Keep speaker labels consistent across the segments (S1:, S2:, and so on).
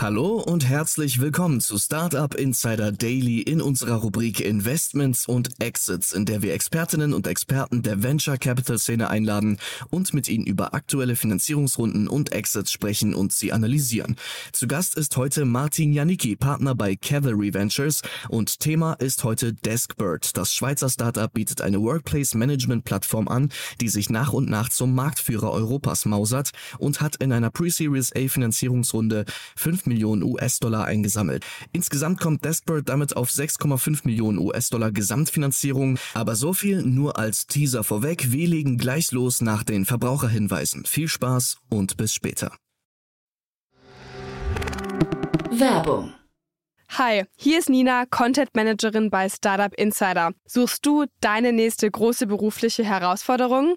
S1: Hallo und herzlich willkommen zu Startup Insider Daily in unserer Rubrik Investments und Exits, in der wir Expertinnen und Experten der Venture Capital Szene einladen und mit ihnen über aktuelle Finanzierungsrunden und Exits sprechen und sie analysieren. Zu Gast ist heute Martin Janicki, Partner bei Cavalry Ventures und Thema ist heute Deskbird. Das Schweizer Startup bietet eine Workplace Management Plattform an, die sich nach und nach zum Marktführer Europas mausert und hat in einer Pre-Series A Finanzierungsrunde 5 Millionen US-Dollar eingesammelt. Insgesamt kommt Deskbird damit auf 6,5 Millionen US-Dollar Gesamtfinanzierung. Aber so viel nur als Teaser vorweg. Wir legen gleich los nach den Verbraucherhinweisen. Viel Spaß und bis später.
S2: Werbung.
S3: Hi, hier ist Nina, Content Managerin bei Startup Insider. Suchst du deine nächste große berufliche Herausforderung?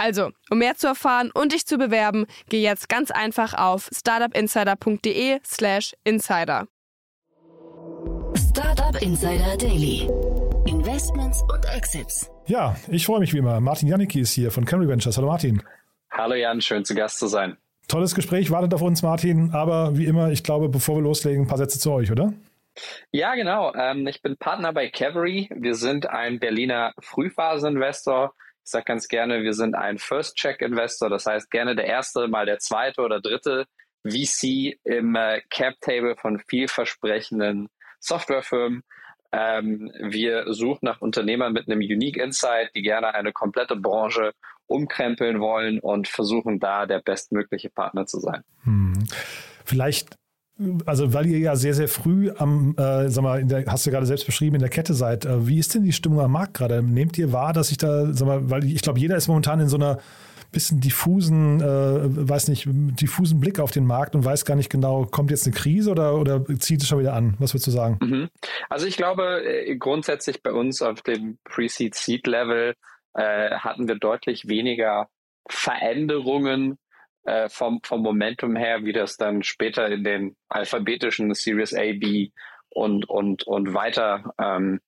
S3: Also, um mehr zu erfahren und dich zu bewerben, geh jetzt ganz einfach auf startupinsider.de/slash insider.
S2: Startup Insider Daily. Investments und Exits.
S4: Ja, ich freue mich wie immer. Martin Janicki ist hier von Camry Ventures. Hallo Martin.
S5: Hallo Jan, schön zu Gast zu sein.
S4: Tolles Gespräch wartet auf uns, Martin. Aber wie immer, ich glaube, bevor wir loslegen, ein paar Sätze zu euch, oder?
S5: Ja, genau. Ähm, ich bin Partner bei Cavalry. Wir sind ein Berliner Frühphase-Investor. Ich sage ganz gerne, wir sind ein First-Check-Investor. Das heißt, gerne der erste, mal der zweite oder dritte VC im äh, Cap-Table von vielversprechenden Softwarefirmen. Ähm, wir suchen nach Unternehmern mit einem Unique Insight, die gerne eine komplette Branche umkrempeln wollen und versuchen da der bestmögliche Partner zu sein.
S4: Hm. Vielleicht also weil ihr ja sehr, sehr früh am, äh, sag mal, der, hast du gerade selbst beschrieben, in der Kette seid, äh, wie ist denn die Stimmung am Markt gerade? Nehmt ihr wahr, dass ich da, sag mal, weil ich glaube, jeder ist momentan in so einer bisschen diffusen, äh, weiß nicht, diffusen Blick auf den Markt und weiß gar nicht genau, kommt jetzt eine Krise oder, oder zieht es schon wieder an? Was würdest du sagen?
S5: Mhm. Also ich glaube, äh, grundsätzlich bei uns auf dem Pre-Seed-Seed-Level äh, hatten wir deutlich weniger Veränderungen äh, vom, vom Momentum her, wie das dann später in den alphabetischen Series A, B und, und, und weiter ähm,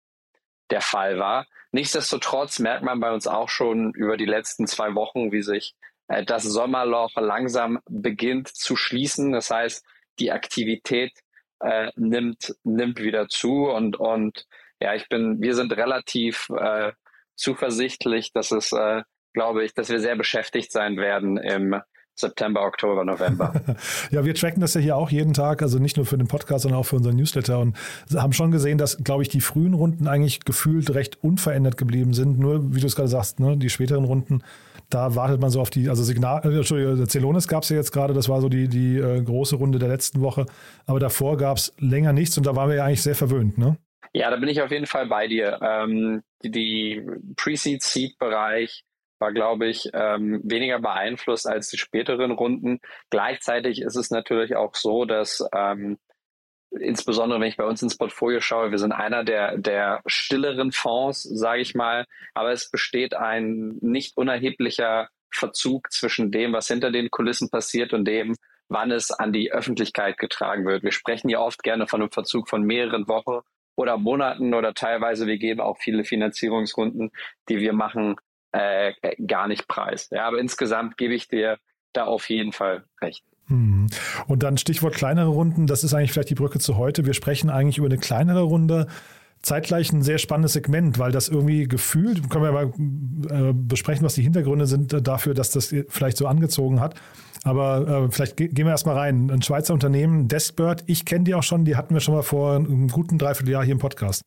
S5: der Fall war. Nichtsdestotrotz merkt man bei uns auch schon über die letzten zwei Wochen, wie sich äh, das Sommerloch langsam beginnt zu schließen. Das heißt, die Aktivität äh, nimmt, nimmt wieder zu und, und ja, ich bin, wir sind relativ äh, zuversichtlich, dass es, äh, glaube ich, dass wir sehr beschäftigt sein werden im September, Oktober, November.
S4: ja, wir tracken das ja hier auch jeden Tag, also nicht nur für den Podcast, sondern auch für unseren Newsletter und haben schon gesehen, dass, glaube ich, die frühen Runden eigentlich gefühlt recht unverändert geblieben sind. Nur, wie du es gerade sagst, ne, die späteren Runden, da wartet man so auf die, also Signal, äh, Entschuldigung, Celonis gab es ja jetzt gerade, das war so die, die äh, große Runde der letzten Woche, aber davor gab es länger nichts und da waren wir ja eigentlich sehr verwöhnt, ne?
S5: Ja, da bin ich auf jeden Fall bei dir. Ähm, die, die Pre-Seed-Seed-Bereich, war, glaube ich, ähm, weniger beeinflusst als die späteren Runden. Gleichzeitig ist es natürlich auch so, dass ähm, insbesondere wenn ich bei uns ins Portfolio schaue, wir sind einer der, der stilleren Fonds, sage ich mal, aber es besteht ein nicht unerheblicher Verzug zwischen dem, was hinter den Kulissen passiert und dem, wann es an die Öffentlichkeit getragen wird. Wir sprechen ja oft gerne von einem Verzug von mehreren Wochen oder Monaten oder teilweise, wir geben auch viele Finanzierungsrunden, die wir machen, äh, gar nicht preis. Ja, aber insgesamt gebe ich dir da auf jeden Fall recht.
S4: Hm. Und dann Stichwort kleinere Runden, das ist eigentlich vielleicht die Brücke zu heute. Wir sprechen eigentlich über eine kleinere Runde. Zeitgleich ein sehr spannendes Segment, weil das irgendwie gefühlt, können wir mal äh, besprechen, was die Hintergründe sind äh, dafür, dass das vielleicht so angezogen hat. Aber äh, vielleicht ge gehen wir erstmal rein. Ein Schweizer Unternehmen, Deskbird, ich kenne die auch schon, die hatten wir schon mal vor einem guten Dreivierteljahr hier im Podcast.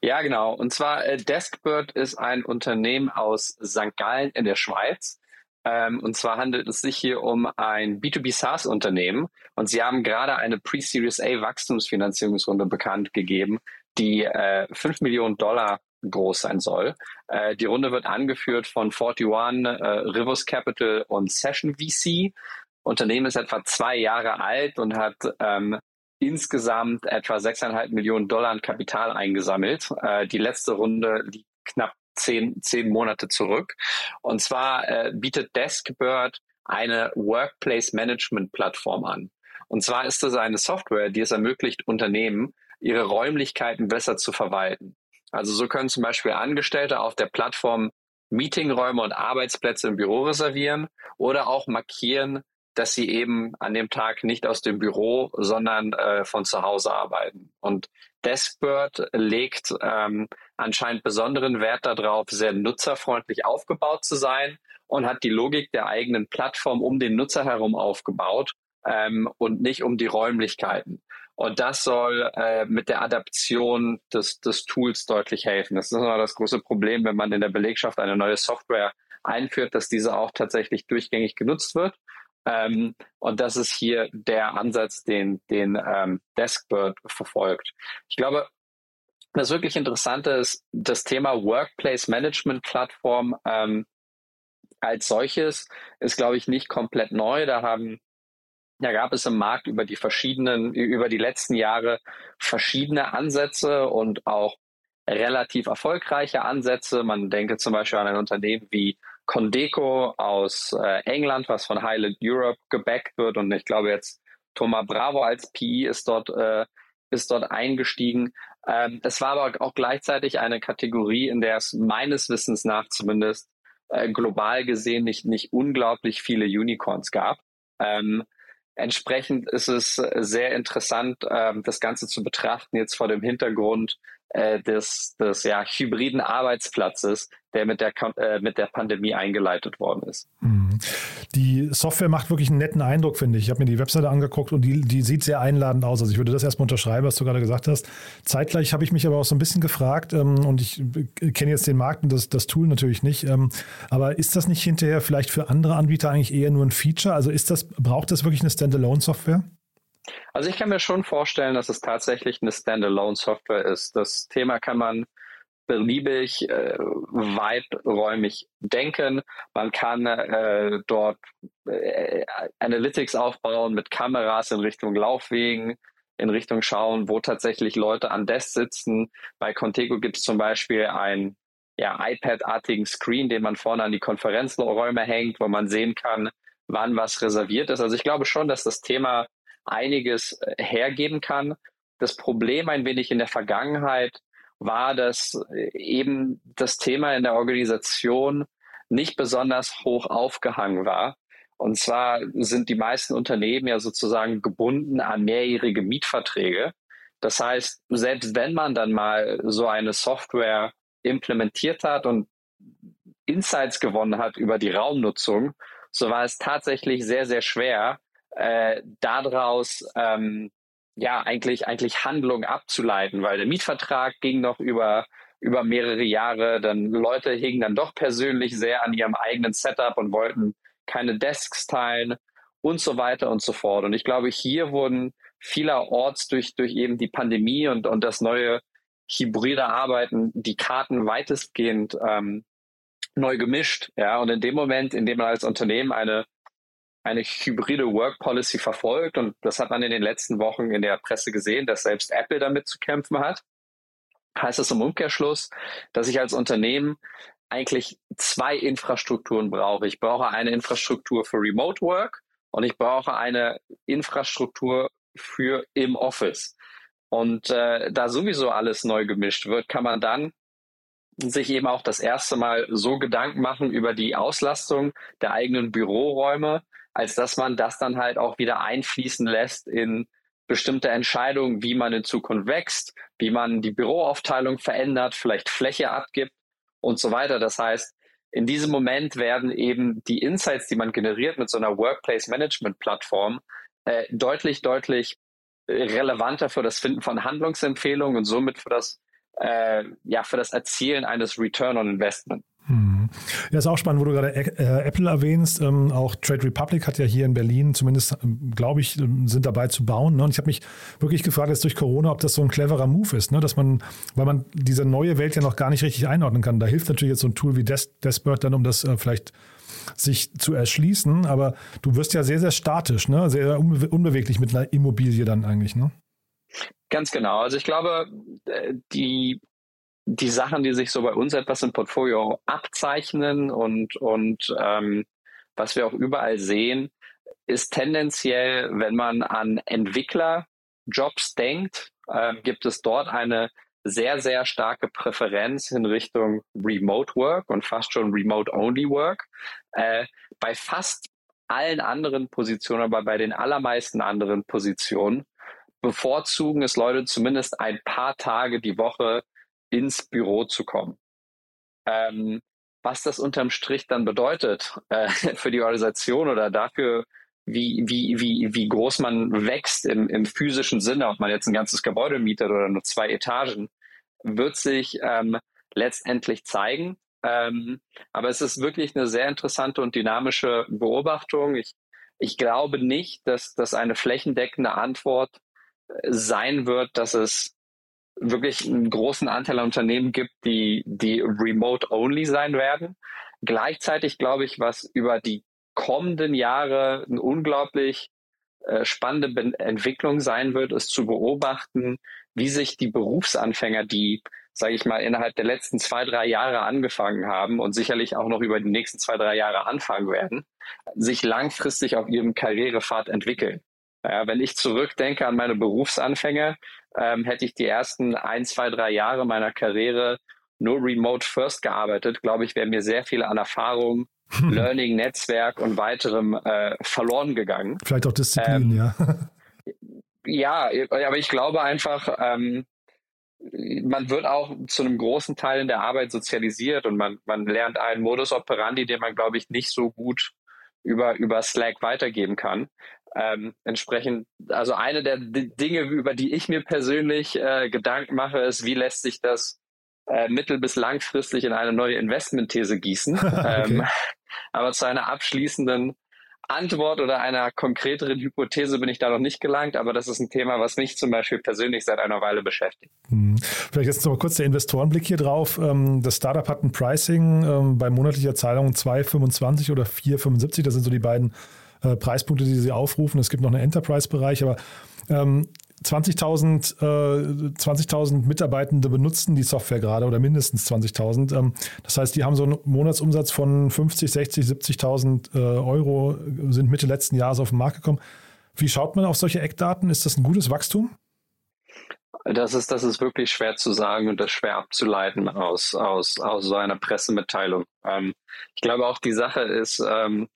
S5: Ja, genau. Und zwar äh, Deskbird ist ein Unternehmen aus St. Gallen in der Schweiz. Ähm, und zwar handelt es sich hier um ein B2B SaaS-Unternehmen. Und sie haben gerade eine Pre-Series A Wachstumsfinanzierungsrunde bekannt gegeben, die äh, 5 Millionen Dollar groß sein soll. Äh, die Runde wird angeführt von 41, äh, Rivers Capital und Session VC. Unternehmen ist etwa zwei Jahre alt und hat ähm, insgesamt etwa 6,5 Millionen Dollar an Kapital eingesammelt. Äh, die letzte Runde liegt knapp zehn, zehn Monate zurück. Und zwar äh, bietet Deskbird eine Workplace Management Plattform an. Und zwar ist das eine Software, die es ermöglicht, Unternehmen ihre Räumlichkeiten besser zu verwalten. Also so können zum Beispiel Angestellte auf der Plattform Meetingräume und Arbeitsplätze im Büro reservieren oder auch markieren, dass sie eben an dem Tag nicht aus dem Büro, sondern äh, von zu Hause arbeiten. Und Deskbird legt ähm, anscheinend besonderen Wert darauf, sehr nutzerfreundlich aufgebaut zu sein und hat die Logik der eigenen Plattform um den Nutzer herum aufgebaut ähm, und nicht um die Räumlichkeiten. Und das soll äh, mit der Adaption des, des Tools deutlich helfen. Das ist immer das große Problem, wenn man in der Belegschaft eine neue Software einführt, dass diese auch tatsächlich durchgängig genutzt wird. Ähm, und das ist hier der Ansatz, den, den ähm, Deskbird verfolgt. Ich glaube, das wirklich Interessante ist, das Thema Workplace Management Plattform ähm, als solches ist, glaube ich, nicht komplett neu. Da haben ja, gab es im Markt über die verschiedenen, über die letzten Jahre verschiedene Ansätze und auch relativ erfolgreiche Ansätze. Man denke zum Beispiel an ein Unternehmen wie Condeco aus äh, England, was von Highland Europe gebackt wird. Und ich glaube jetzt Thomas Bravo als PI ist dort, äh, ist dort eingestiegen. Ähm, es war aber auch gleichzeitig eine Kategorie, in der es meines Wissens nach zumindest äh, global gesehen nicht, nicht unglaublich viele Unicorns gab. Ähm, Entsprechend ist es sehr interessant, ähm, das Ganze zu betrachten, jetzt vor dem Hintergrund äh, des, des ja, hybriden Arbeitsplatzes, der mit der, äh, mit der Pandemie eingeleitet worden ist.
S4: Mhm. Die Software macht wirklich einen netten Eindruck, finde ich. Ich habe mir die Webseite angeguckt und die, die sieht sehr einladend aus. Also ich würde das erstmal unterschreiben, was du gerade gesagt hast. Zeitgleich habe ich mich aber auch so ein bisschen gefragt ähm, und ich kenne jetzt den Markt und das, das Tool natürlich nicht. Ähm, aber ist das nicht hinterher vielleicht für andere Anbieter eigentlich eher nur ein Feature? Also ist das, braucht das wirklich eine Standalone-Software?
S5: Also ich kann mir schon vorstellen, dass es tatsächlich eine Standalone-Software ist. Das Thema kann man beliebig äh, weiträumig denken. Man kann äh, dort äh, Analytics aufbauen mit Kameras in Richtung Laufwegen, in Richtung schauen, wo tatsächlich Leute an Desk sitzen. Bei Contego gibt es zum Beispiel ein ja, iPad-artigen Screen, den man vorne an die Konferenzräume hängt, wo man sehen kann, wann was reserviert ist. Also ich glaube schon, dass das Thema einiges äh, hergeben kann. Das Problem ein wenig in der Vergangenheit war, dass äh, eben das Thema in der Organisation nicht besonders hoch aufgehangen war. Und zwar sind die meisten Unternehmen ja sozusagen gebunden an mehrjährige Mietverträge. Das heißt, selbst wenn man dann mal so eine Software implementiert hat und Insights gewonnen hat über die Raumnutzung, so war es tatsächlich sehr, sehr schwer, äh, daraus ähm, ja eigentlich eigentlich Handlung abzuleiten, weil der Mietvertrag ging noch über über mehrere Jahre. Dann Leute hingen dann doch persönlich sehr an ihrem eigenen Setup und wollten keine Desks teilen und so weiter und so fort. Und ich glaube, hier wurden vielerorts durch durch eben die Pandemie und und das neue hybride Arbeiten die Karten weitestgehend ähm, neu gemischt. Ja, und in dem Moment, in dem man als Unternehmen eine eine hybride Work Policy verfolgt. Und das hat man in den letzten Wochen in der Presse gesehen, dass selbst Apple damit zu kämpfen hat. Heißt das im Umkehrschluss, dass ich als Unternehmen eigentlich zwei Infrastrukturen brauche. Ich brauche eine Infrastruktur für Remote Work und ich brauche eine Infrastruktur für im Office. Und äh, da sowieso alles neu gemischt wird, kann man dann sich eben auch das erste Mal so Gedanken machen über die Auslastung der eigenen Büroräume, als dass man das dann halt auch wieder einfließen lässt in bestimmte Entscheidungen, wie man in Zukunft wächst, wie man die Büroaufteilung verändert, vielleicht Fläche abgibt und so weiter. Das heißt, in diesem Moment werden eben die Insights, die man generiert mit so einer Workplace Management Plattform, äh, deutlich, deutlich relevanter für das Finden von Handlungsempfehlungen und somit für das äh, ja, für das Erzielen eines Return on Investment.
S4: Hm. Ja, ist auch spannend, wo du gerade äh, Apple erwähnst. Ähm, auch Trade Republic hat ja hier in Berlin zumindest, ähm, glaube ich, ähm, sind dabei zu bauen. Ne? Und ich habe mich wirklich gefragt, jetzt durch Corona, ob das so ein cleverer Move ist, ne? dass man, weil man diese neue Welt ja noch gar nicht richtig einordnen kann. Da hilft natürlich jetzt so ein Tool wie Des Desbird dann, um das äh, vielleicht sich zu erschließen. Aber du wirst ja sehr, sehr statisch, ne? sehr unbe unbeweglich mit einer Immobilie dann eigentlich. Ne?
S5: Ganz genau. Also ich glaube, äh, die die Sachen, die sich so bei uns etwas im Portfolio abzeichnen und, und ähm, was wir auch überall sehen, ist tendenziell, wenn man an Entwicklerjobs denkt, äh, gibt es dort eine sehr, sehr starke Präferenz in Richtung Remote Work und fast schon Remote-Only Work. Äh, bei fast allen anderen Positionen, aber bei den allermeisten anderen Positionen bevorzugen es Leute zumindest ein paar Tage die Woche ins Büro zu kommen. Ähm, was das unterm Strich dann bedeutet äh, für die Organisation oder dafür, wie, wie, wie, wie groß man wächst im, im physischen Sinne, ob man jetzt ein ganzes Gebäude mietet oder nur zwei Etagen, wird sich ähm, letztendlich zeigen. Ähm, aber es ist wirklich eine sehr interessante und dynamische Beobachtung. Ich, ich glaube nicht, dass das eine flächendeckende Antwort sein wird, dass es wirklich einen großen Anteil an Unternehmen gibt, die, die remote-only sein werden. Gleichzeitig glaube ich, was über die kommenden Jahre eine unglaublich äh, spannende Be Entwicklung sein wird, ist zu beobachten, wie sich die Berufsanfänger, die, sage ich mal, innerhalb der letzten zwei, drei Jahre angefangen haben und sicherlich auch noch über die nächsten zwei, drei Jahre anfangen werden, sich langfristig auf ihrem Karrierepfad entwickeln. Ja, wenn ich zurückdenke an meine Berufsanfänge, ähm, hätte ich die ersten ein, zwei, drei Jahre meiner Karriere nur remote first gearbeitet, glaube ich, wäre mir sehr viel an Erfahrung, Learning, Netzwerk und weiterem äh, verloren gegangen.
S4: Vielleicht auch Disziplin, ähm, ja.
S5: ja, aber ich glaube einfach, ähm, man wird auch zu einem großen Teil in der Arbeit sozialisiert und man, man lernt einen Modus operandi, den man, glaube ich, nicht so gut über, über Slack weitergeben kann. Ähm, entsprechend, also eine der D Dinge, über die ich mir persönlich äh, Gedanken mache, ist, wie lässt sich das äh, mittel- bis langfristig in eine neue Investmentthese gießen. okay. ähm, aber zu einer abschließenden Antwort oder einer konkreteren Hypothese bin ich da noch nicht gelangt, aber das ist ein Thema, was mich zum Beispiel persönlich seit einer Weile beschäftigt.
S4: Hm. Vielleicht jetzt noch mal kurz der Investorenblick hier drauf. Ähm, das Startup hat ein Pricing ähm, bei monatlicher Zahlung 2,25 oder 4,75. Das sind so die beiden äh, Preispunkte, die sie aufrufen. Es gibt noch einen Enterprise-Bereich, aber ähm, 20.000 äh, 20 Mitarbeitende benutzen die Software gerade oder mindestens 20.000. Ähm, das heißt, die haben so einen Monatsumsatz von 50, 60, 70.000 äh, Euro, sind Mitte letzten Jahres auf den Markt gekommen. Wie schaut man auf solche Eckdaten? Ist das ein gutes Wachstum?
S5: Das ist, das ist wirklich schwer zu sagen und das schwer abzuleiten aus, aus, aus so einer Pressemitteilung. Ähm, ich glaube auch die Sache ist, ähm,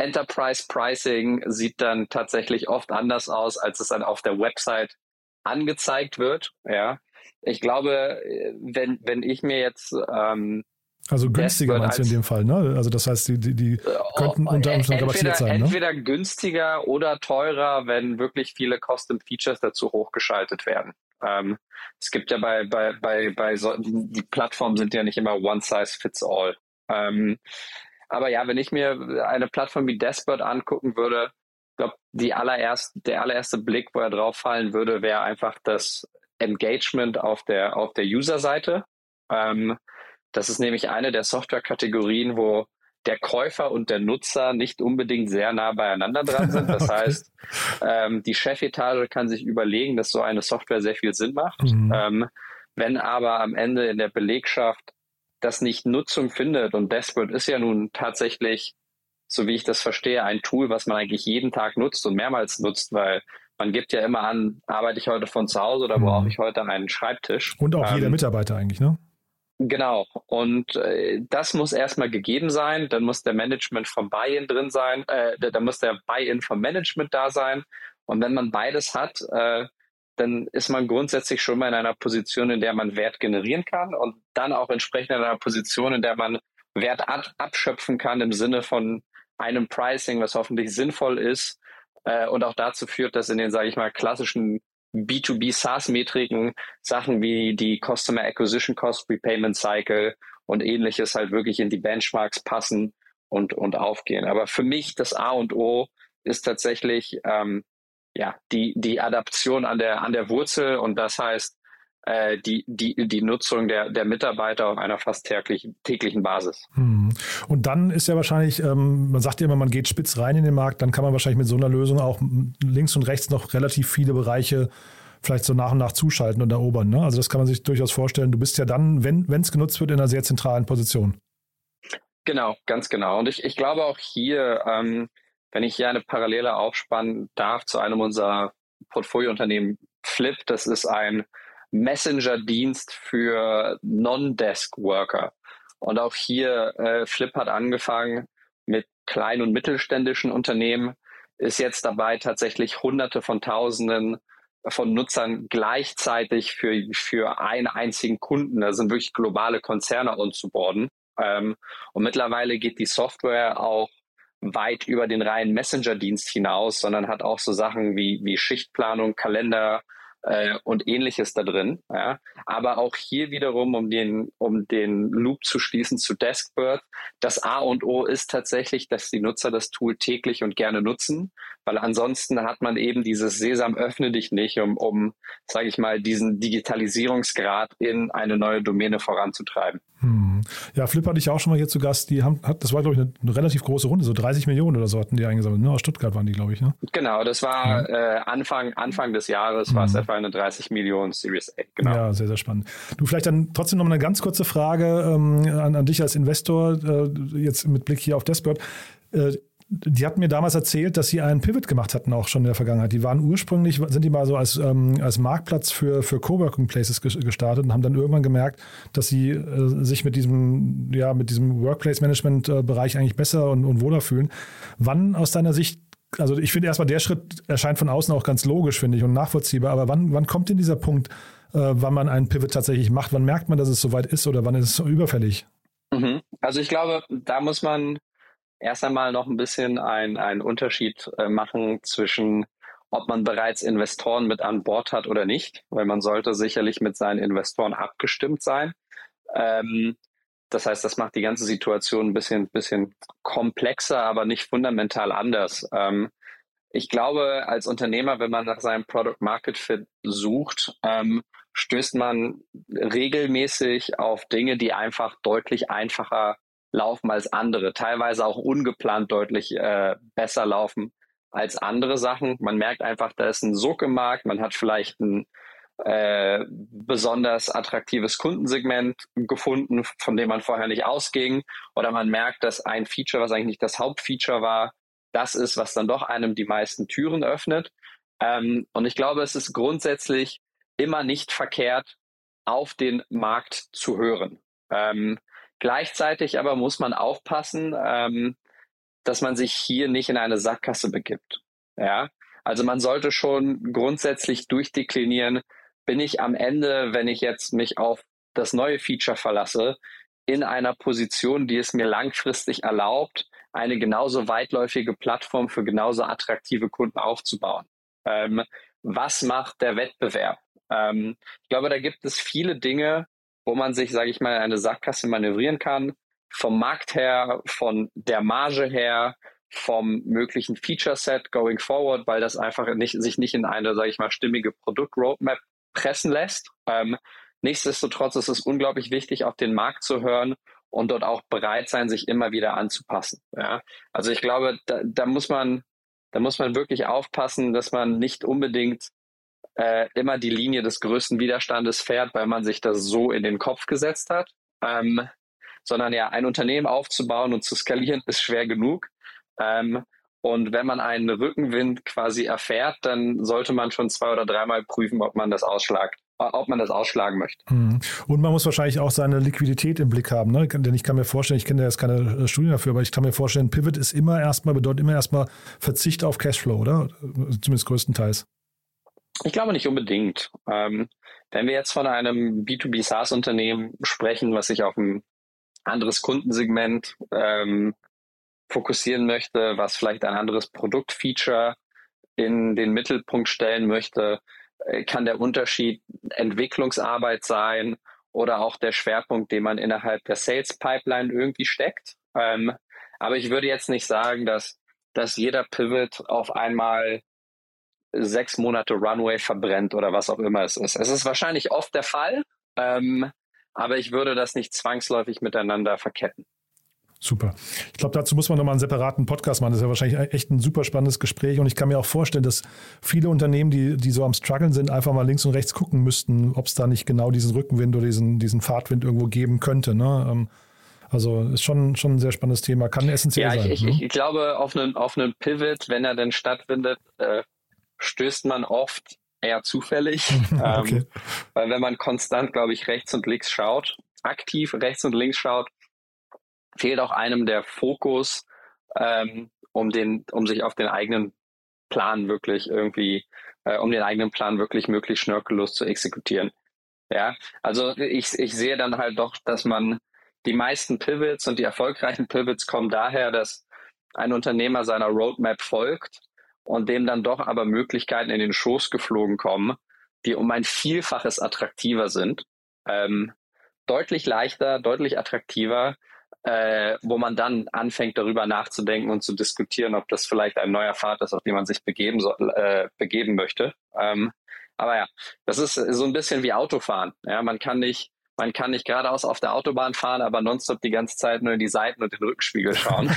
S5: Enterprise Pricing sieht dann tatsächlich oft anders aus, als es dann auf der Website angezeigt wird. Ja, ich glaube, wenn, wenn ich mir jetzt ähm,
S4: also günstiger meinst du in dem Fall, ne? Also das heißt, die, die, die äh, könnten unter Umständen rabattiert sein.
S5: Ne? Entweder günstiger oder teurer, wenn wirklich viele Custom Features dazu hochgeschaltet werden. Ähm, es gibt ja bei, bei, bei, bei so, die Plattformen sind ja nicht immer one size fits all. Ähm, aber ja, wenn ich mir eine Plattform wie Dashboard angucken würde, glaube, die allererst, der allererste Blick, wo er drauf fallen würde, wäre einfach das Engagement auf der, auf der User-Seite. Ähm, das ist nämlich eine der Software-Kategorien, wo der Käufer und der Nutzer nicht unbedingt sehr nah beieinander dran sind. Das okay. heißt, ähm, die Chefetage kann sich überlegen, dass so eine Software sehr viel Sinn macht. Mhm. Ähm, wenn aber am Ende in der Belegschaft das nicht Nutzung findet. Und Desperate ist ja nun tatsächlich, so wie ich das verstehe, ein Tool, was man eigentlich jeden Tag nutzt und mehrmals nutzt, weil man gibt ja immer an, arbeite ich heute von zu Hause oder mhm. brauche ich heute einen Schreibtisch.
S4: Und auch ähm, jeder Mitarbeiter eigentlich, ne?
S5: Genau. Und äh, das muss erstmal gegeben sein. Dann muss der Management vom Buy-in drin sein. Äh, da muss der Buy-in vom Management da sein. Und wenn man beides hat, äh, dann ist man grundsätzlich schon mal in einer Position, in der man Wert generieren kann und dann auch entsprechend in einer Position, in der man Wert ab abschöpfen kann im Sinne von einem Pricing, was hoffentlich sinnvoll ist äh, und auch dazu führt, dass in den, sage ich mal, klassischen B2B SaaS-Metriken, Sachen wie die Customer Acquisition Cost, Repayment Cycle und ähnliches halt wirklich in die Benchmarks passen und, und aufgehen. Aber für mich das A und O ist tatsächlich ähm, ja, die, die Adaption an der, an der Wurzel und das heißt, äh, die, die, die Nutzung der, der Mitarbeiter auf einer fast täglichen, täglichen Basis.
S4: Hm. Und dann ist ja wahrscheinlich, ähm, man sagt ja immer, man geht spitz rein in den Markt, dann kann man wahrscheinlich mit so einer Lösung auch links und rechts noch relativ viele Bereiche vielleicht so nach und nach zuschalten und erobern. Ne? Also das kann man sich durchaus vorstellen. Du bist ja dann, wenn es genutzt wird, in einer sehr zentralen Position.
S5: Genau, ganz genau. Und ich, ich glaube auch hier, ähm, wenn ich hier eine Parallele aufspannen darf zu einem unserer Portfoliounternehmen Flip, das ist ein Messenger-Dienst für Non-Desk-Worker. Und auch hier, äh, Flip hat angefangen mit kleinen und mittelständischen Unternehmen, ist jetzt dabei tatsächlich Hunderte von Tausenden von Nutzern gleichzeitig für, für einen einzigen Kunden, das sind wirklich globale Konzerne onzuboarden. Ähm, und mittlerweile geht die Software auch weit über den reinen Messenger-Dienst hinaus, sondern hat auch so Sachen wie, wie Schichtplanung, Kalender, äh, und ähnliches da drin. Ja. Aber auch hier wiederum, um den, um den Loop zu schließen zu Deskbird, das A und O ist tatsächlich, dass die Nutzer das Tool täglich und gerne nutzen, weil ansonsten hat man eben dieses Sesam öffne dich nicht, um, um sage ich mal, diesen Digitalisierungsgrad in eine neue Domäne voranzutreiben.
S4: Hm. Ja, Flip hatte ich auch schon mal hier zu Gast. Die haben, hat, das war, glaube ich, eine, eine, relativ große Runde, so 30 Millionen oder so hatten die eingesammelt. Ne? Aus Stuttgart waren die, glaube ich. Ne?
S5: Genau, das war ja. äh, Anfang, Anfang des Jahres, war es hm. etwa eine 30 Millionen Series A. Genau.
S4: Ja, sehr, sehr spannend. Du, vielleicht dann trotzdem noch eine ganz kurze Frage ähm, an, an, dich als Investor, äh, jetzt mit Blick hier auf Dashboard. Äh, die hatten mir damals erzählt, dass sie einen Pivot gemacht hatten, auch schon in der Vergangenheit. Die waren ursprünglich, sind die mal so als, ähm, als Marktplatz für, für Coworking Places gestartet und haben dann irgendwann gemerkt, dass sie äh, sich mit diesem, ja, mit diesem Workplace-Management-Bereich eigentlich besser und, und wohler fühlen. Wann aus deiner Sicht also ich finde erstmal, der Schritt erscheint von außen auch ganz logisch, finde ich, und nachvollziehbar. Aber wann, wann kommt denn dieser Punkt, äh, wann man einen Pivot tatsächlich macht? Wann merkt man, dass es soweit ist oder wann ist es überfällig?
S5: Mhm. Also ich glaube, da muss man erst einmal noch ein bisschen einen Unterschied äh, machen zwischen ob man bereits Investoren mit an Bord hat oder nicht, weil man sollte sicherlich mit seinen Investoren abgestimmt sein. Ähm, das heißt, das macht die ganze Situation ein bisschen, bisschen komplexer, aber nicht fundamental anders. Ähm, ich glaube, als Unternehmer, wenn man nach seinem Product Market Fit sucht, ähm, stößt man regelmäßig auf Dinge, die einfach deutlich einfacher laufen als andere, teilweise auch ungeplant deutlich äh, besser laufen als andere Sachen. Man merkt einfach, da ist ein Sog im Markt, man hat vielleicht ein äh, besonders attraktives Kundensegment gefunden, von dem man vorher nicht ausging, oder man merkt, dass ein Feature, was eigentlich nicht das Hauptfeature war, das ist, was dann doch einem die meisten Türen öffnet. Ähm, und ich glaube, es ist grundsätzlich immer nicht verkehrt, auf den Markt zu hören. Ähm, Gleichzeitig aber muss man aufpassen, ähm, dass man sich hier nicht in eine Sackgasse begibt. Ja, also man sollte schon grundsätzlich durchdeklinieren, bin ich am Ende, wenn ich jetzt mich auf das neue Feature verlasse, in einer Position, die es mir langfristig erlaubt, eine genauso weitläufige Plattform für genauso attraktive Kunden aufzubauen. Ähm, was macht der Wettbewerb? Ähm, ich glaube, da gibt es viele Dinge, wo man sich, sage ich mal, eine Sackgasse manövrieren kann. Vom Markt her, von der Marge her, vom möglichen Feature Set going forward, weil das einfach nicht, sich nicht in eine, sage ich mal, stimmige Produktroadmap pressen lässt. Ähm, nichtsdestotrotz ist es unglaublich wichtig, auf den Markt zu hören und dort auch bereit sein, sich immer wieder anzupassen. Ja? Also ich glaube, da, da muss man, da muss man wirklich aufpassen, dass man nicht unbedingt äh, immer die Linie des größten Widerstandes fährt, weil man sich das so in den Kopf gesetzt hat. Ähm, sondern ja, ein Unternehmen aufzubauen und zu skalieren ist schwer genug. Ähm, und wenn man einen Rückenwind quasi erfährt, dann sollte man schon zwei oder dreimal prüfen, ob man das ausschlagt ob man das ausschlagen möchte.
S4: Mhm. Und man muss wahrscheinlich auch seine Liquidität im Blick haben, ne? denn ich kann mir vorstellen, ich kenne ja jetzt keine äh, Studien dafür, aber ich kann mir vorstellen, Pivot ist immer erstmal, bedeutet immer erstmal Verzicht auf Cashflow, oder? Zumindest größtenteils.
S5: Ich glaube nicht unbedingt. Ähm, wenn wir jetzt von einem B2B SaaS-Unternehmen sprechen, was sich auf ein anderes Kundensegment ähm, fokussieren möchte, was vielleicht ein anderes Produktfeature in den Mittelpunkt stellen möchte, äh, kann der Unterschied Entwicklungsarbeit sein oder auch der Schwerpunkt, den man innerhalb der Sales Pipeline irgendwie steckt. Ähm, aber ich würde jetzt nicht sagen, dass, dass jeder Pivot auf einmal sechs Monate Runway verbrennt oder was auch immer es ist. Es ist wahrscheinlich oft der Fall, ähm, aber ich würde das nicht zwangsläufig miteinander verketten.
S4: Super. Ich glaube, dazu muss man nochmal einen separaten Podcast machen. Das ist ja wahrscheinlich echt ein super spannendes Gespräch. Und ich kann mir auch vorstellen, dass viele Unternehmen, die, die so am Struggeln sind, einfach mal links und rechts gucken müssten, ob es da nicht genau diesen Rückenwind oder diesen, diesen Fahrtwind irgendwo geben könnte. Ne? Ähm, also ist schon, schon ein sehr spannendes Thema, kann essentiell
S5: ja,
S4: sein.
S5: Ja, ich,
S4: ne?
S5: ich, ich, glaube, auf einen, auf einen Pivot, wenn er denn stattfindet, äh, stößt man oft eher zufällig. okay. ähm, weil wenn man konstant, glaube ich, rechts und links schaut, aktiv rechts und links schaut, fehlt auch einem der Fokus, ähm, um den, um sich auf den eigenen Plan wirklich irgendwie, äh, um den eigenen Plan wirklich möglichst schnörkellos zu exekutieren. Ja, also ich, ich sehe dann halt doch, dass man die meisten Pivots und die erfolgreichen Pivots kommen daher, dass ein Unternehmer seiner Roadmap folgt und dem dann doch aber Möglichkeiten in den Schoß geflogen kommen, die um ein Vielfaches attraktiver sind. Ähm, deutlich leichter, deutlich attraktiver, äh, wo man dann anfängt, darüber nachzudenken und zu diskutieren, ob das vielleicht ein neuer Pfad ist, auf den man sich begeben, soll, äh, begeben möchte. Ähm, aber ja, das ist so ein bisschen wie Autofahren. Ja, man kann nicht man kann nicht geradeaus auf der Autobahn fahren, aber nonstop die ganze Zeit nur in die Seiten und den Rückspiegel schauen,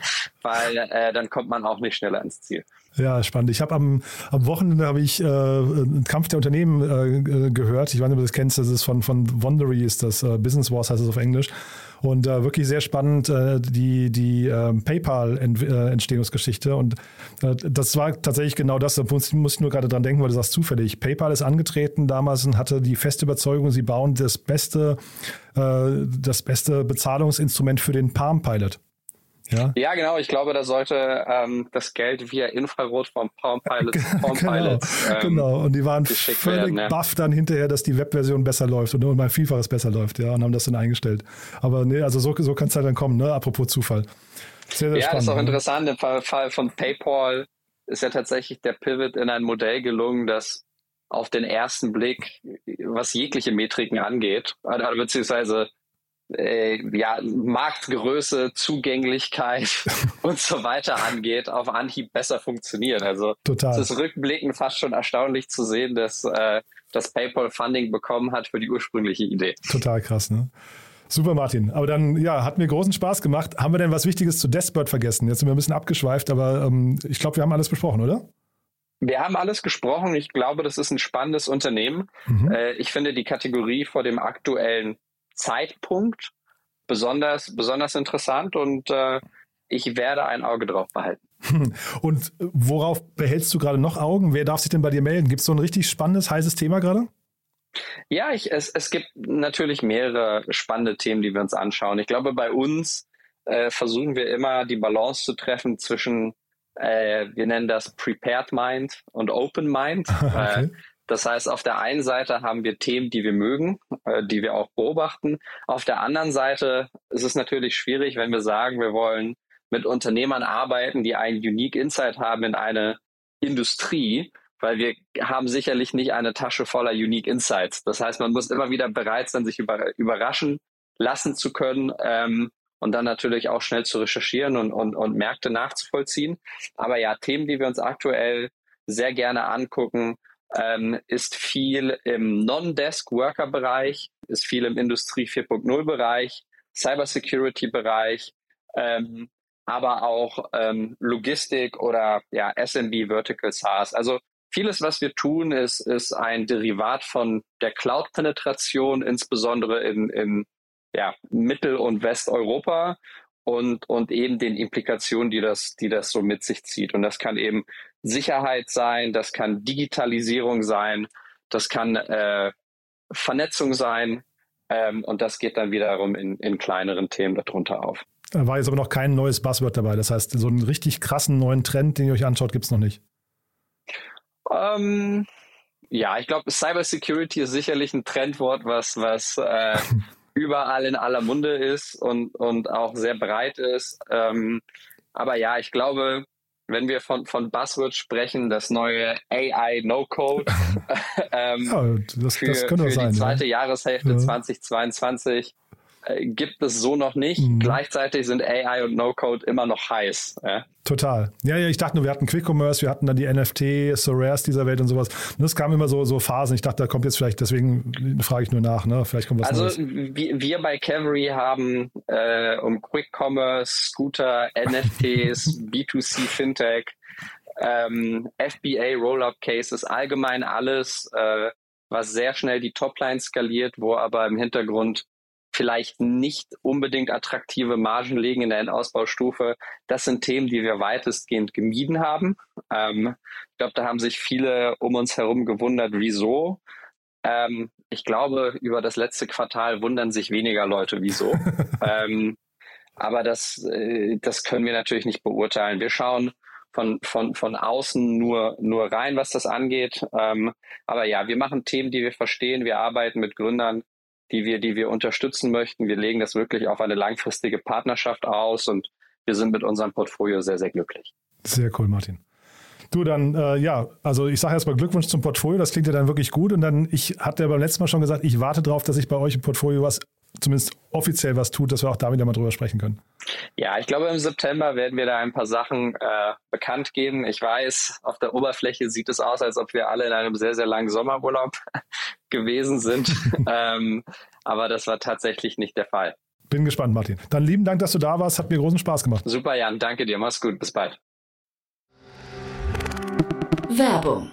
S5: weil äh, dann kommt man auch nicht schneller ins Ziel.
S4: Ja, spannend. Ich habe am, am Wochenende habe ich äh, einen Kampf der Unternehmen äh, gehört. Ich weiß nicht, ob du das kennst. Das ist von von Wondery, ist das äh, Business Wars heißt es auf Englisch. Und äh, wirklich sehr spannend äh, die die äh, PayPal-Entstehungsgeschichte. Und äh, das war tatsächlich genau das. Da muss, muss ich nur gerade dran denken, weil du sagst zufällig. PayPal ist angetreten damals und hatte die feste Überzeugung, sie bauen das beste äh, das beste Bezahlungsinstrument für den Palm Pilot.
S5: Ja, ja genau. Ich glaube, da sollte ähm, das Geld via Infrarot vom Palm Pilot zu Palm
S4: genau,
S5: Pilot.
S4: Ähm, genau, und die waren völlig werden, ja. baff dann hinterher, dass die Webversion besser läuft und, und mal Vielfaches besser läuft, ja, und haben das dann eingestellt. Aber nee, also so, so kann es halt dann kommen, ne? Apropos Zufall.
S5: Sehr, sehr ja, spannend, das ist auch ne? interessant. Im Fall, Fall von PayPal ist ja tatsächlich der Pivot in ein Modell gelungen, das auf den ersten Blick, was jegliche Metriken angeht, beziehungsweise äh, ja, Marktgröße, Zugänglichkeit und so weiter angeht, auf Anhieb besser funktioniert. Also Total. es ist rückblickend fast schon erstaunlich zu sehen, dass äh, das PayPal Funding bekommen hat für die ursprüngliche Idee.
S4: Total krass, ne? Super, Martin. Aber dann, ja, hat mir großen Spaß gemacht. Haben wir denn was Wichtiges zu Deathbird vergessen? Jetzt sind wir ein bisschen abgeschweift, aber ähm, ich glaube, wir haben alles besprochen, oder?
S5: Wir haben alles gesprochen. Ich glaube, das ist ein spannendes Unternehmen. Mhm. Äh, ich finde die Kategorie vor dem aktuellen Zeitpunkt besonders, besonders interessant und äh, ich werde ein Auge drauf behalten.
S4: Und worauf behältst du gerade noch Augen? Wer darf sich denn bei dir melden? Gibt es so ein richtig spannendes, heißes Thema gerade?
S5: Ja, ich, es, es gibt natürlich mehrere spannende Themen, die wir uns anschauen. Ich glaube, bei uns äh, versuchen wir immer die Balance zu treffen zwischen, äh, wir nennen das Prepared Mind und Open Mind. okay. äh, das heißt, auf der einen Seite haben wir Themen, die wir mögen, äh, die wir auch beobachten. Auf der anderen Seite ist es natürlich schwierig, wenn wir sagen, wir wollen mit Unternehmern arbeiten, die einen Unique Insight haben in eine Industrie, weil wir haben sicherlich nicht eine Tasche voller Unique Insights. Das heißt, man muss immer wieder bereit sein, sich über, überraschen lassen zu können ähm, und dann natürlich auch schnell zu recherchieren und, und, und Märkte nachzuvollziehen. Aber ja, Themen, die wir uns aktuell sehr gerne angucken, ähm, ist viel im Non-Desk-Worker-Bereich, ist viel im Industrie 4.0-Bereich, Cybersecurity-Bereich, ähm, aber auch ähm, Logistik oder ja, SMB Vertical SaaS. Also vieles, was wir tun, ist, ist ein Derivat von der Cloud-Penetration, insbesondere in, in ja, Mittel- und Westeuropa und, und eben den Implikationen, die das, die das so mit sich zieht. Und das kann eben Sicherheit sein, das kann Digitalisierung sein, das kann äh, Vernetzung sein ähm, und das geht dann wiederum in, in kleineren Themen darunter auf.
S4: Da war jetzt aber noch kein neues Buzzword dabei. Das heißt, so einen richtig krassen neuen Trend, den ihr euch anschaut, gibt es noch nicht.
S5: Ähm, ja, ich glaube, Cybersecurity ist sicherlich ein Trendwort, was, was äh, überall in aller Munde ist und, und auch sehr breit ist. Ähm, aber ja, ich glaube, wenn wir von, von Buzzwords sprechen, das neue AI No-Code ähm,
S4: ja, das,
S5: für,
S4: das könnte
S5: für
S4: sein,
S5: die zweite
S4: ja.
S5: Jahreshälfte
S4: Ja.
S5: 2022 äh, gibt es so noch nicht.
S4: Mhm.
S5: Gleichzeitig sind AI und No-Code immer noch heiß. Ja?
S4: Total. Ja, ja, ich dachte nur, wir hatten Quick Commerce, wir hatten dann die NFT, Sorares dieser Welt und sowas. Und das kam immer so, so Phasen. Ich dachte, da kommt jetzt vielleicht, deswegen frage ich nur nach, ne? Vielleicht kommt was
S5: Also
S4: Neues.
S5: wir, wir bei Cavalry haben äh, um Quick Commerce, Scooter, NFTs, B2C Fintech, ähm, FBA Rollup Cases, allgemein alles, äh, was sehr schnell die Topline skaliert, wo aber im Hintergrund vielleicht nicht unbedingt attraktive Margen liegen in der Endausbaustufe. Das sind Themen, die wir weitestgehend gemieden haben. Ähm, ich glaube, da haben sich viele um uns herum gewundert, wieso. Ähm, ich glaube, über das letzte Quartal wundern sich weniger Leute, wieso. ähm, aber das, äh, das können wir natürlich nicht beurteilen. Wir schauen von, von, von außen nur, nur rein, was das angeht. Ähm, aber ja, wir machen Themen, die wir verstehen. Wir arbeiten mit Gründern, die wir, die wir unterstützen möchten. Wir legen das wirklich auf eine langfristige Partnerschaft aus und wir sind mit unserem Portfolio sehr, sehr glücklich.
S4: Sehr cool, Martin. Du, dann, äh, ja, also ich sage erstmal Glückwunsch zum Portfolio, das klingt ja dann wirklich gut. Und dann, ich hatte ja beim letzten Mal schon gesagt, ich warte darauf, dass sich bei euch im Portfolio was, zumindest offiziell was tut, dass wir auch da wieder mal drüber sprechen können.
S5: Ja, ich glaube, im September werden wir da ein paar Sachen äh, bekannt geben. Ich weiß, auf der Oberfläche sieht es aus, als ob wir alle in einem sehr, sehr langen Sommerurlaub gewesen sind. ähm, aber das war tatsächlich nicht der Fall.
S4: Bin gespannt, Martin. Dann lieben Dank, dass du da warst. Hat mir großen Spaß gemacht.
S5: Super, Jan. Danke dir. Mach's gut. Bis bald.
S2: Werbung.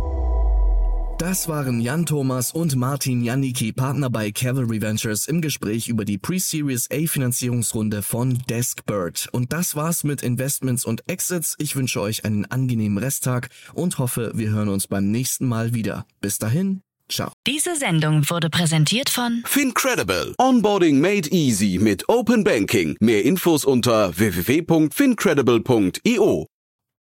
S1: Das waren Jan Thomas und Martin Janicki, Partner bei Cavalry Ventures, im Gespräch über die Pre-Series A Finanzierungsrunde von Deskbird. Und das war's mit Investments und Exits. Ich wünsche euch einen angenehmen Resttag und hoffe, wir hören uns beim nächsten Mal wieder. Bis dahin, ciao.
S2: Diese Sendung wurde präsentiert von
S6: Fincredible. Onboarding made easy mit Open Banking. Mehr Infos unter www.fincredible.io.